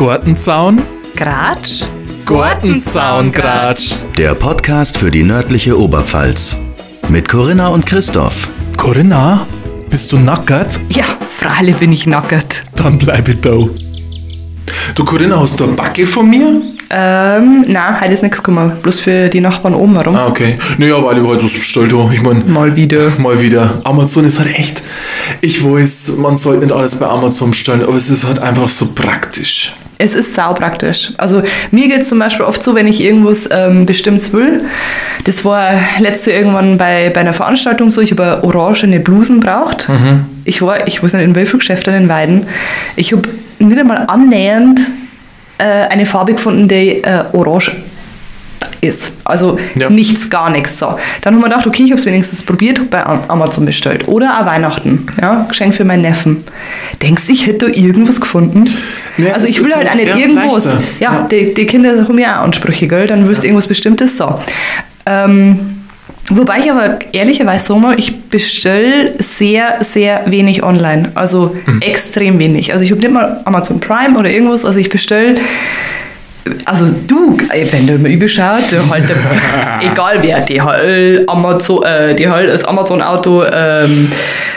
Gortenzaun? Gratsch? Gortenzaun-Gratsch. Der Podcast für die nördliche Oberpfalz. Mit Corinna und Christoph. Corinna, bist du nackert? Ja, freilich bin ich nackert. Dann bleibe ich da. Du Corinna, hast du eine Backe von mir? Ähm, nein, heute ist nichts gekommen. Bloß für die Nachbarn oben herum. Ah, okay. Naja, weil ich halt was bestellt habe. Ich meine, Mal wieder. mal wieder. Amazon ist halt echt. Ich weiß, man sollte nicht alles bei Amazon bestellen, aber es ist halt einfach so praktisch. Es ist sau praktisch. Also mir geht es zum Beispiel oft so, wenn ich irgendwas ähm, Bestimmtes will. Das war letzte irgendwann bei, bei einer Veranstaltung so, ich habe orangene Blusen braucht. Ich war, ich weiß nicht, in welchem Geschäft in den Weiden. Ich habe nicht einmal annähernd äh, eine Farbe gefunden, die äh, orange ist. Also Ja. nichts, gar nichts. So. Dann haben wir gedacht, okay, ich habe es wenigstens probiert, hab bei Am- Amazon bestellt. Oder auch Weihnachten. Ja, Geschenk für meinen Neffen. Denkst du, ich hätte da irgendwas gefunden? Ja, also ich will halt auch nicht leichter. Ja, Ja. Die, die Kinder haben ja auch Ansprüche, gell? Dann willst du irgendwas Bestimmtes. So. Ähm, wobei ich aber ehrlicherweise sagen muss, ich bestelle sehr, sehr wenig online. Also Mhm. extrem wenig. Also ich habe nicht mal Amazon Prime oder irgendwas. Also ich bestelle also du, wenn du mal überschaut, halt, egal wer, DHL, Amazon, äh, DHL ist Amazon Auto, ähm,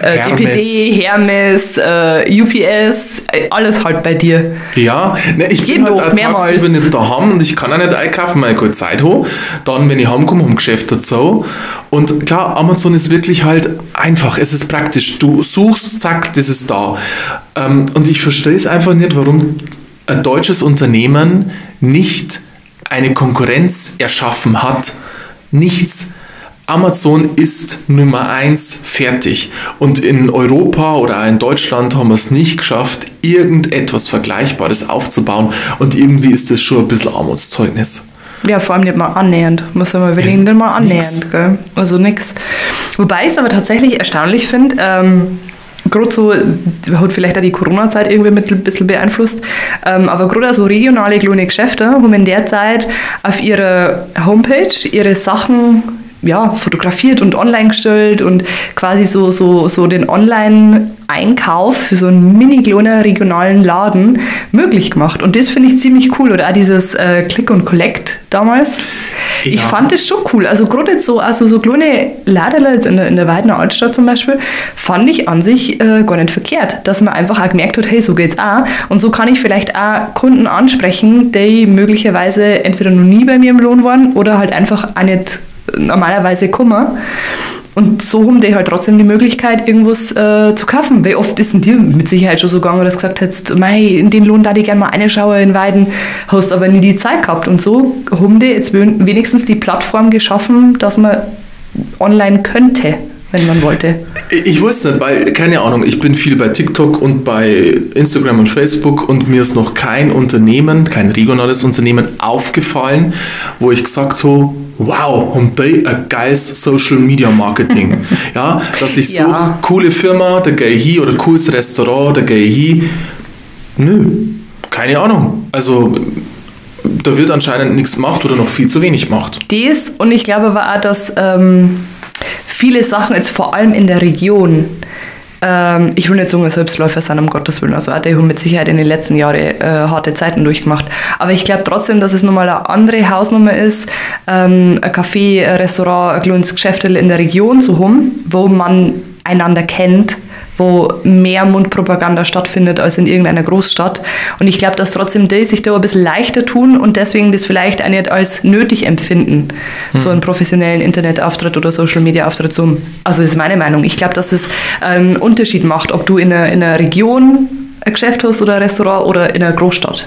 äh, Hermes. DPD, Hermes, äh, UPS, äh, alles halt bei dir. Ja, ne, ich Jeden bin halt Tag auch mehrmals. tagsüber nicht daheim und ich kann auch nicht einkaufen, weil ich keine Zeit habe. Dann, wenn ich heimkomme, am Geschäft dazu. Und klar, Amazon ist wirklich halt einfach, es ist praktisch. Du suchst, zack, das ist da. Ähm, und ich verstehe es einfach nicht, warum ein deutsches Unternehmen nicht eine Konkurrenz erschaffen hat. Nichts. Amazon ist Nummer eins fertig. Und in Europa oder in Deutschland haben wir es nicht geschafft, irgendetwas Vergleichbares aufzubauen. Und irgendwie ist das schon ein bisschen Armutszeugnis. Ja, vor allem nicht mal annähernd. Muss man überlegen, nicht mal nix. annähernd, gell? Also nix. Wobei ich es aber tatsächlich erstaunlich finde, ähm, gerade so, hat vielleicht auch die Corona-Zeit irgendwie mit ein bisschen beeinflusst, ähm, aber gerade so regionale kleine Geschäfte haben in der Zeit auf ihrer Homepage ihre Sachen ja, fotografiert und online gestellt und quasi so, so, so den Online-Einkauf für so einen mini kleinen regionalen Laden möglich gemacht. Und das finde ich ziemlich cool. Oder auch dieses äh, Click und Collect damals. Ich Ja. fand das schon cool. Also gerade jetzt so, also so kleine Ladeler jetzt in der, in der Weidener Altstadt zum Beispiel, fand ich an sich äh, gar nicht verkehrt. Dass man einfach auch gemerkt hat, hey, so geht's auch. Und so kann ich vielleicht auch Kunden ansprechen, die möglicherweise entweder noch nie bei mir im Lohn waren oder halt einfach auch nicht normalerweise kommen. Und so haben die halt trotzdem die Möglichkeit, irgendwas äh, zu kaufen. Wie oft ist denn dir mit Sicherheit schon so gegangen, dass du gesagt hättest, mei, in den Lohn da ich gerne mal eine Schauer in Weiden, hast aber nie die Zeit gehabt. Und so haben die jetzt wen- wenigstens die Plattform geschaffen, dass man online könnte, wenn man wollte. Ich weiß nicht, weil, keine Ahnung, ich bin viel bei TikTok und bei Instagram und Facebook und mir ist noch kein Unternehmen, kein regionales Unternehmen aufgefallen, wo ich gesagt habe, wow, haben die ein geiles Social Media Marketing. ja, dass ich so, Ja. coole Firma, da gehe ich hin, oder cooles Restaurant, da gehe ich hin. Nö, keine Ahnung. Also, da wird anscheinend nichts gemacht oder noch viel zu wenig gemacht. Das und ich glaube aber auch, dass ähm, viele Sachen jetzt vor allem in der Region, ähm, ich will nicht sagen, Selbstläufer sind, um Gottes Willen, also die haben mit Sicherheit in den letzten Jahren äh, harte Zeiten durchgemacht. Aber ich glaube trotzdem, dass es nochmal eine andere Hausnummer ist, ähm, ein Café, ein Restaurant, ein kleines Geschäft in der Region zu haben, wo man einander kennt, wo mehr Mundpropaganda stattfindet als in irgendeiner Großstadt. Und ich glaube, dass trotzdem die sich da ein bisschen leichter tun und deswegen das vielleicht auch nicht als nötig empfinden, so einen professionellen Internetauftritt oder Social-Media-Auftritt zu haben. Also das ist meine Meinung. Ich glaube, dass es einen Unterschied macht, ob du in einer, in einer Region ein Geschäft hast oder ein Restaurant oder in einer Großstadt.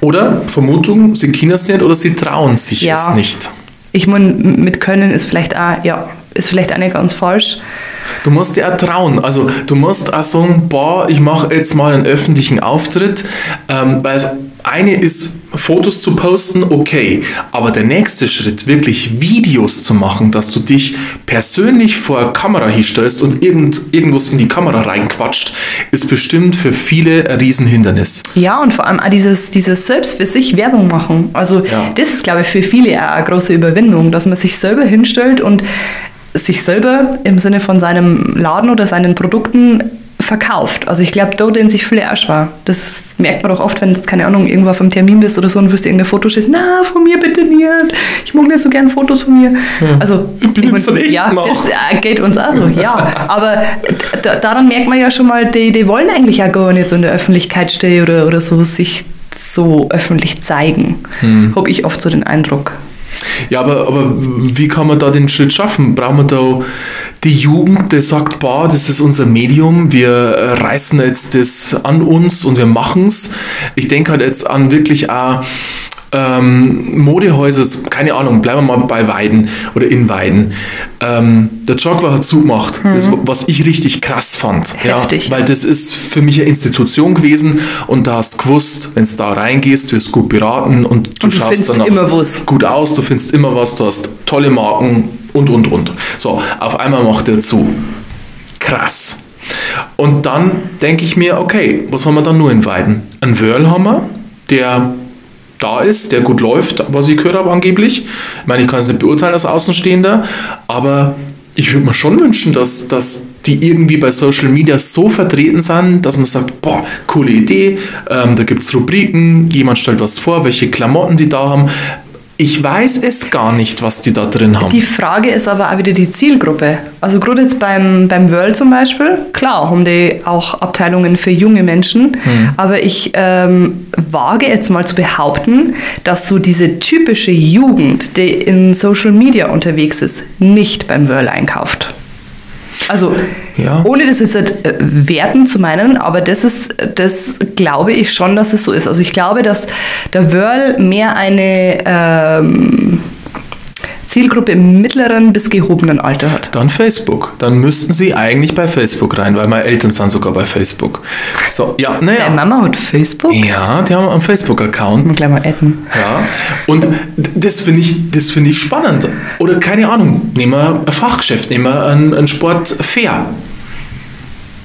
Oder Vermutung, sie können es nicht oder sie trauen sich Ja. es nicht. Ich meine, mit Können ist vielleicht auch, ja, ist vielleicht auch nicht ganz falsch. Du musst dir auch trauen. Also du musst auch sagen, boah, ich mache jetzt mal einen öffentlichen Auftritt, ähm, weil es eine ist, Fotos zu posten, okay, aber der nächste Schritt, wirklich Videos zu machen, dass du dich persönlich vor Kamera hinstellst und irgend, irgendwas in die Kamera reinquatscht, ist bestimmt für viele ein Riesenhindernis. Ja, und vor allem auch dieses, dieses selbst für sich Werbung machen. Also Ja. das ist, glaube ich, für viele auch eine große Überwindung, dass man sich selber hinstellt und sich selber im Sinne von seinem Laden oder seinen Produkten verkauft. Also ich glaube, da den sich viele auch schwer. Das merkt man doch oft, wenn du, keine Ahnung, irgendwo auf einem Termin bist oder so und wirst dir irgendein Foto schießen. Na, von mir bitte nicht. Ich mag nicht so gern Fotos von mir. Also, Ich bin jetzt mein, ja, noch. das äh, geht uns auch so, ja. Aber da, daran merkt man ja schon mal, die, die wollen eigentlich auch gar nicht so in der Öffentlichkeit stehen oder, oder so sich so öffentlich zeigen. Hm. Habe ich oft so den Eindruck. Ja, aber, aber wie kann man da den Schritt schaffen? Brauchen wir da die Jugend, die sagt, boah, das ist unser Medium, wir reißen jetzt das an uns und wir machen's. Ich denke halt jetzt an wirklich auch ähm, Modehäuser, keine Ahnung, bleiben wir mal bei Weiden oder in Weiden. Ähm, der Jogger hat zugemacht, das, was ich richtig krass fand. Heftig. Ja, weil das ist für mich eine Institution gewesen und da hast du gewusst, wenn du da reingehst, wirst du gut beraten und du, Und du schaust was. gut aus, du findest immer was, du hast tolle Marken und, und, und. So, auf einmal macht er zu. Krass. Und dann denke ich mir, okay, was haben wir dann nur in Weiden? Ein Wörl haben wir, der da ist, der gut läuft, was ich gehört habe angeblich. Ich meine, ich kann es nicht beurteilen als Außenstehender, aber ich würde mir schon wünschen, dass, dass die irgendwie bei Social Media so vertreten sind, dass man sagt, boah, coole Idee, ähm, da gibt es Rubriken, jemand stellt was vor, welche Klamotten die da haben. Ich weiß es gar nicht, was die da drin haben. Die Frage ist aber auch wieder die Zielgruppe. Also gerade jetzt beim, beim World zum Beispiel, klar haben die auch Abteilungen für junge Menschen, aber ich ähm, wage jetzt mal zu behaupten, dass so diese typische Jugend, die in Social Media unterwegs ist, nicht beim World einkauft. Also Ja. ohne das jetzt halt, werten zu meinen, aber das ist, das glaube ich schon, dass es so ist. Also ich glaube, dass der Whirl mehr eine ähm, Zielgruppe im mittleren bis gehobenen Alter hat. Dann Facebook. Dann müssten sie eigentlich bei Facebook rein, weil meine Eltern sind sogar bei Facebook. So, ja, Deine naja. Mama hat Facebook? Ja, die haben einen Facebook-Account. Mal gleich mal adden. Ja, und das finde ich, das finde ich spannend. Oder keine Ahnung, nehmen wir ein Fachgeschäft, nehmen wir einen, einen Sport fair.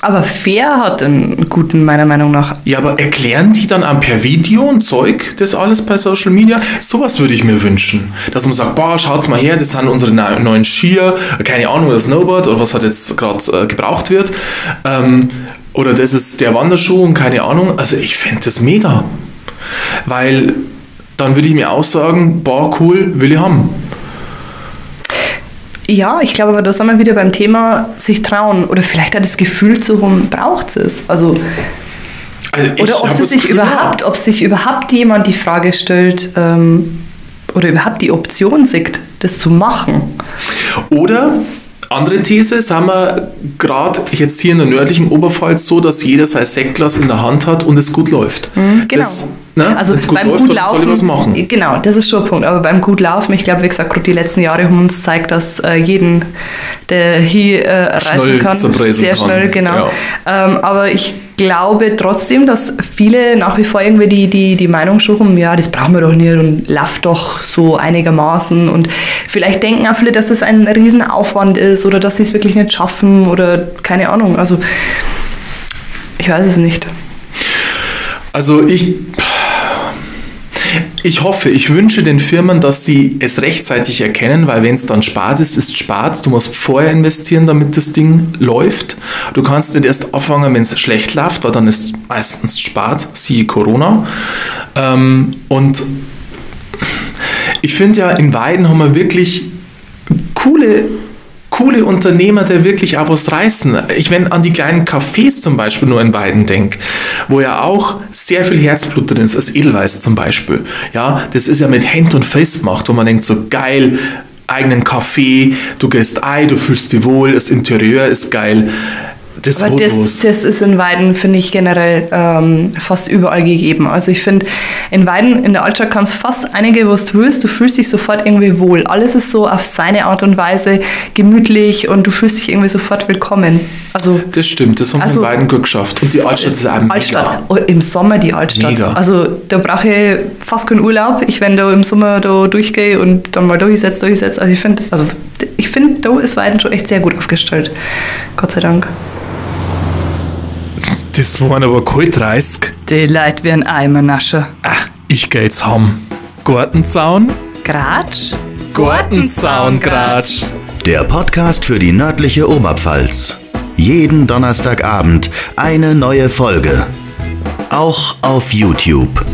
Aber Fair hat einen guten, meiner Meinung nach. Ja, aber erklären die dann per Video und Zeug das alles bei Social Media? Sowas würde ich mir wünschen. Dass man sagt, boah, schaut's mal her, das sind unsere neu- neuen Skier, keine Ahnung, oder Snowboard oder was halt jetzt gerade äh, gebraucht wird. Ähm, oder das ist der Wanderschuh und keine Ahnung. Also ich fände das mega. Weil dann würde ich mir auch sagen, boah, cool, will ich haben. Ja, ich glaube aber, da sind wir wieder beim Thema sich trauen oder vielleicht auch das Gefühl zu haben, braucht es. Also, Also oder ob das sich Gefühl, überhaupt, ob sich überhaupt jemand die Frage stellt ähm, oder überhaupt die Option sieht, das zu machen. Oder andere These, sagen wir gerade jetzt hier in der nördlichen Oberpfalz so, dass jeder sein Sektglas in der Hand hat und es gut läuft. Genau. Das, ne, Also gut beim gut Laufen, genau, das ist schon ein Punkt. Aber beim gut Laufen, ich glaube, wie gesagt, gerade die letzten Jahre haben uns gezeigt, dass äh, jeden, der hier äh, reisen kann, sehr kann. schnell, genau. Ja. Ähm, aber ich glaube trotzdem, dass viele nach wie vor irgendwie die, die, die Meinung haben, ja, das brauchen wir doch nicht und läuft doch so einigermaßen. Und vielleicht denken auch viele, dass es ein Riesenaufwand ist oder dass sie es wirklich nicht schaffen oder keine Ahnung. Also ich weiß es nicht. Also ich, ich hoffe, ich wünsche den Firmen, dass sie es rechtzeitig erkennen, weil wenn es dann spart ist, ist spart. Du musst vorher investieren, damit das Ding läuft. Du kannst nicht erst anfangen, wenn es schlecht läuft, weil dann ist meistens spart, siehe Corona. Ähm, und ich finde ja, in Weiden haben wir wirklich coole, coole Unternehmer, die wirklich auch was reißen. Ich, wenn an die kleinen Cafés zum Beispiel nur in Weiden denke, wo ja auch sehr viel Herzblut drin ist, als Edelweiß zum Beispiel. Ja, das ist ja mit Hand und Face gemacht, wo man denkt, so geil, eigenen Kaffee, du gehst ein, du fühlst dich wohl, das Interieur ist geil. Das Aber das, das ist in Weiden, finde ich, generell ähm, fast überall gegeben. Also ich finde, in Weiden, in der Altstadt kannst fast einige, was du willst, du fühlst dich sofort irgendwie wohl. Alles ist so auf seine Art und Weise gemütlich und du fühlst dich irgendwie sofort willkommen. Also Das stimmt, das haben sie Also- in Weiden gut geschafft. Und die Altstadt ist auch mega. Altstadt, oh, im Sommer die Altstadt. Mega. Also da brauche ich fast keinen Urlaub. Ich, wenn da im Sommer da durchgehe und dann mal durchsetze, durchsetze. Also ich finde, also ich finde, da ist Weiden schon echt sehr gut aufgestellt. Gott sei Dank. Das waren aber kalt 30. Die Leute werden Eimer naschen. Ah, ich geh jetzt haben. Gartenzaun? Gratsch? Gartenzaun, Gratsch. Der Podcast für die nördliche Oberpfalz. Jeden Donnerstagabend eine neue Folge. Auch auf YouTube.